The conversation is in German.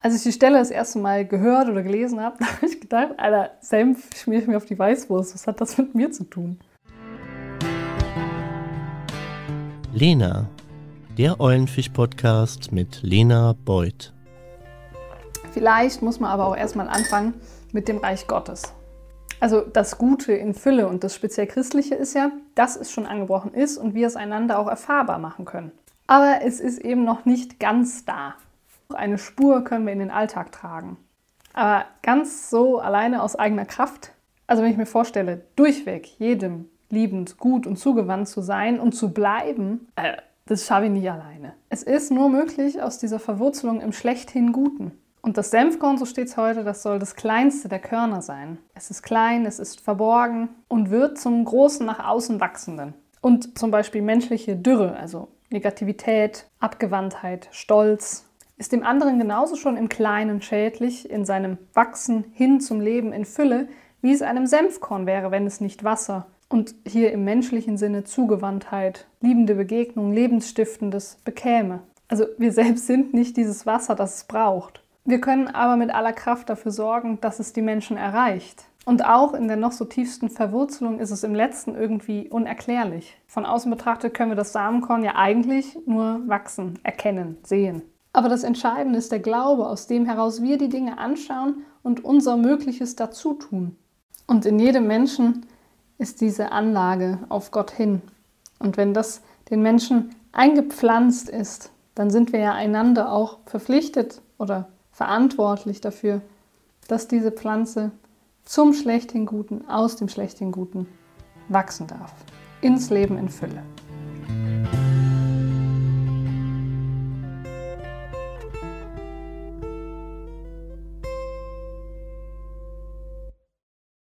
Als ich die Stelle das erste Mal gehört oder gelesen habe, habe ich gedacht, Alter, Senf schmier ich mir auf die Weißwurst. Was hat das mit mir zu tun? Lena, der Eulenfisch-Podcast mit Lena Beuth. Vielleicht muss man aber auch erstmal anfangen mit dem Reich Gottes. Also das Gute in Fülle und das speziell Christliche ist ja, dass es schon angebrochen ist und wir es einander auch erfahrbar machen können. Aber es ist eben noch nicht ganz da. Eine Spur können wir in den Alltag tragen. Aber ganz so alleine aus eigener Kraft, also wenn ich mir vorstelle, durchweg jedem liebend, gut und zugewandt zu sein und zu bleiben, äh, das schaffe ich nicht alleine. Es ist nur möglich aus dieser Verwurzelung im schlechthin Guten. Und das Senfkorn, so steht es heute, das soll das kleinste der Körner sein. Es ist klein, es ist verborgen und wird zum großen nach außen wachsenden. Und zum Beispiel menschliche Dürre, also Negativität, Abgewandtheit, Stolz, ist dem anderen genauso schon im Kleinen schädlich, in seinem Wachsen hin zum Leben in Fülle, wie es einem Senfkorn wäre, wenn es nicht Wasser und hier im menschlichen Sinne Zugewandtheit, liebende Begegnung, Lebensstiftendes bekäme. Also wir selbst sind nicht dieses Wasser, das es braucht. Wir können aber mit aller Kraft dafür sorgen, dass es die Menschen erreicht. Und auch in der noch so tiefsten Verwurzelung ist es im letzten irgendwie unerklärlich. Von außen betrachtet können wir das Samenkorn ja eigentlich nur wachsen, erkennen, sehen. Aber das Entscheidende ist der Glaube, aus dem heraus wir die Dinge anschauen und unser Mögliches dazu tun. Und in jedem Menschen ist diese Anlage auf Gott hin. Und wenn das den Menschen eingepflanzt ist, dann sind wir ja einander auch verpflichtet oder verantwortlich dafür, dass diese Pflanze zum schlechten Guten, aus dem schlechten Guten wachsen darf. Ins Leben in Fülle.